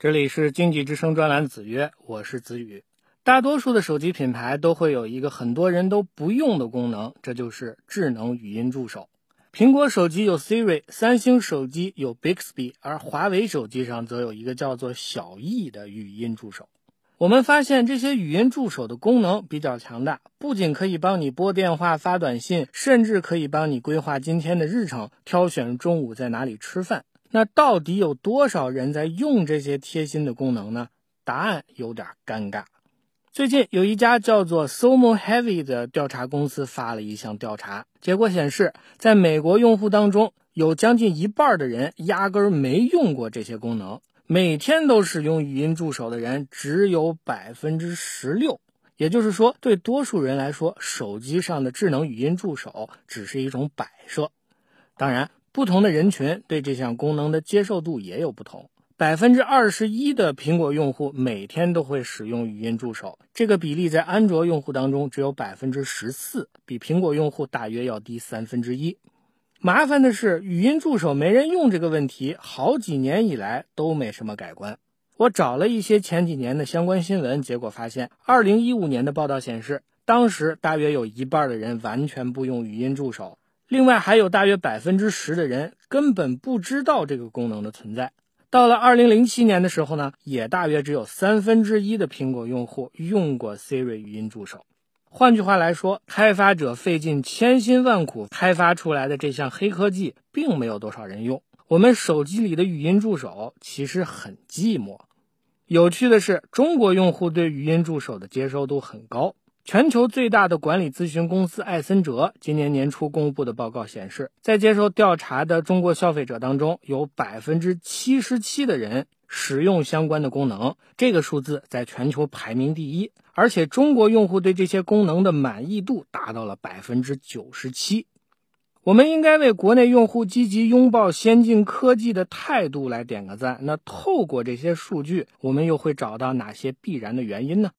这里是经济之声专栏子曰，我是子宇。大多数的手机品牌都会有一个很多人都不用的功能，这就是智能语音助手。苹果手机有 Siri，三星手机有 Bixby，而华为手机上则有一个叫做小艺的语音助手。我们发现这些语音助手的功能比较强大，不仅可以帮你拨电话、发短信，甚至可以帮你规划今天的日程，挑选中午在哪里吃饭。那到底有多少人在用这些贴心的功能呢？答案有点尴尬。最近有一家叫做 Somo Heavy 的调查公司发了一项调查，结果显示，在美国用户当中，有将近一半的人压根儿没用过这些功能，每天都使用语音助手的人只有百分之十六。也就是说，对多数人来说，手机上的智能语音助手只是一种摆设。当然，不同的人群对这项功能的接受度也有不同。百分之二十一的苹果用户每天都会使用语音助手，这个比例在安卓用户当中只有百分之十四，比苹果用户大约要低三分之一。麻烦的是，语音助手没人用这个问题，好几年以来都没什么改观。我找了一些前几年的相关新闻，结果发现，二零一五年的报道显示，当时大约有一半的人完全不用语音助手，另外还有大约百分之十的人根本不知道这个功能的存在。到了二零零七年的时候呢，也大约只有三分之一的苹果用户用过 Siri 语音助手。换句话来说，开发者费尽千辛万苦开发出来的这项黑科技，并没有多少人用。我们手机里的语音助手其实很寂寞。有趣的是，中国用户对语音助手的接受度很高。全球最大的管理咨询公司艾森哲今年年初公布的报告显示，在接受调查的中国消费者当中，有百分之七十七的人使用相关的功能，这个数字在全球排名第一。而且，中国用户对这些功能的满意度达到了百分之九十七。我们应该为国内用户积极拥抱先进科技的态度来点个赞。那透过这些数据，我们又会找到哪些必然的原因呢？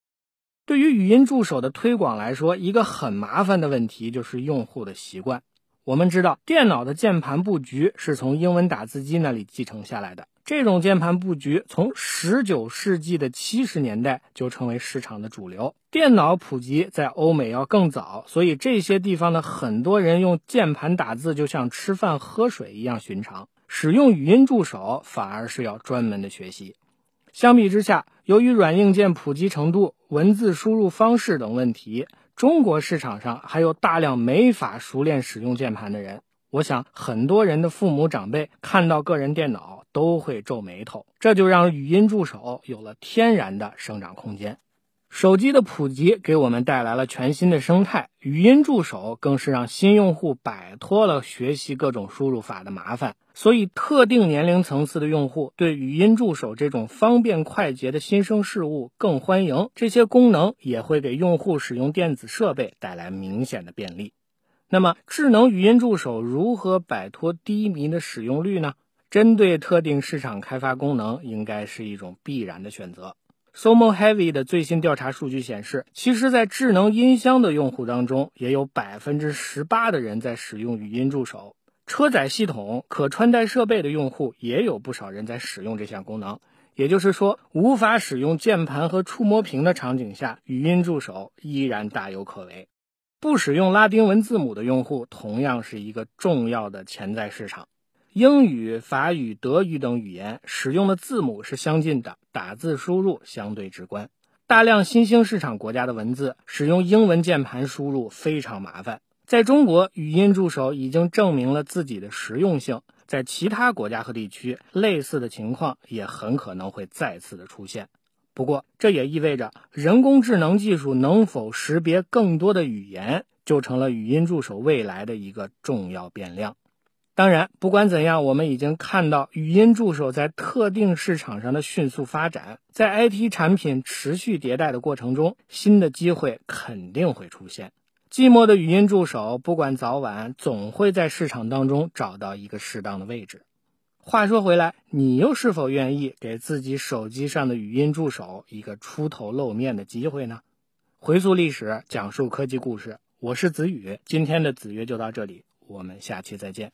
对于语音助手的推广来说，一个很麻烦的问题就是用户的习惯。我们知道，电脑的键盘布局是从英文打字机那里继承下来的。这种键盘布局从19世纪的70年代就成为市场的主流。电脑普及在欧美要更早，所以这些地方的很多人用键盘打字就像吃饭喝水一样寻常。使用语音助手反而是要专门的学习。相比之下，由于软硬件普及程度、文字输入方式等问题，中国市场上还有大量没法熟练使用键盘的人。我想，很多人的父母长辈看到个人电脑都会皱眉头，这就让语音助手有了天然的生长空间。手机的普及给我们带来了全新的生态，语音助手更是让新用户摆脱了学习各种输入法的麻烦。所以，特定年龄层次的用户对语音助手这种方便快捷的新生事物更欢迎。这些功能也会给用户使用电子设备带来明显的便利。那么，智能语音助手如何摆脱低迷的使用率呢？针对特定市场开发功能，应该是一种必然的选择。Somo Heavy 的最新调查数据显示，其实，在智能音箱的用户当中，也有百分之十八的人在使用语音助手。车载系统、可穿戴设备的用户也有不少人在使用这项功能。也就是说，无法使用键盘和触摸屏的场景下，语音助手依然大有可为。不使用拉丁文字母的用户，同样是一个重要的潜在市场。英语、法语、德语等语言使用的字母是相近的，打字输入相对直观。大量新兴市场国家的文字使用英文键盘输入非常麻烦。在中国，语音助手已经证明了自己的实用性，在其他国家和地区，类似的情况也很可能会再次的出现。不过，这也意味着人工智能技术能否识别更多的语言，就成了语音助手未来的一个重要变量。当然，不管怎样，我们已经看到语音助手在特定市场上的迅速发展，在 IT 产品持续迭代的过程中，新的机会肯定会出现。寂寞的语音助手，不管早晚，总会在市场当中找到一个适当的位置。话说回来，你又是否愿意给自己手机上的语音助手一个出头露面的机会呢？回溯历史，讲述科技故事，我是子宇，今天的子曰就到这里，我们下期再见。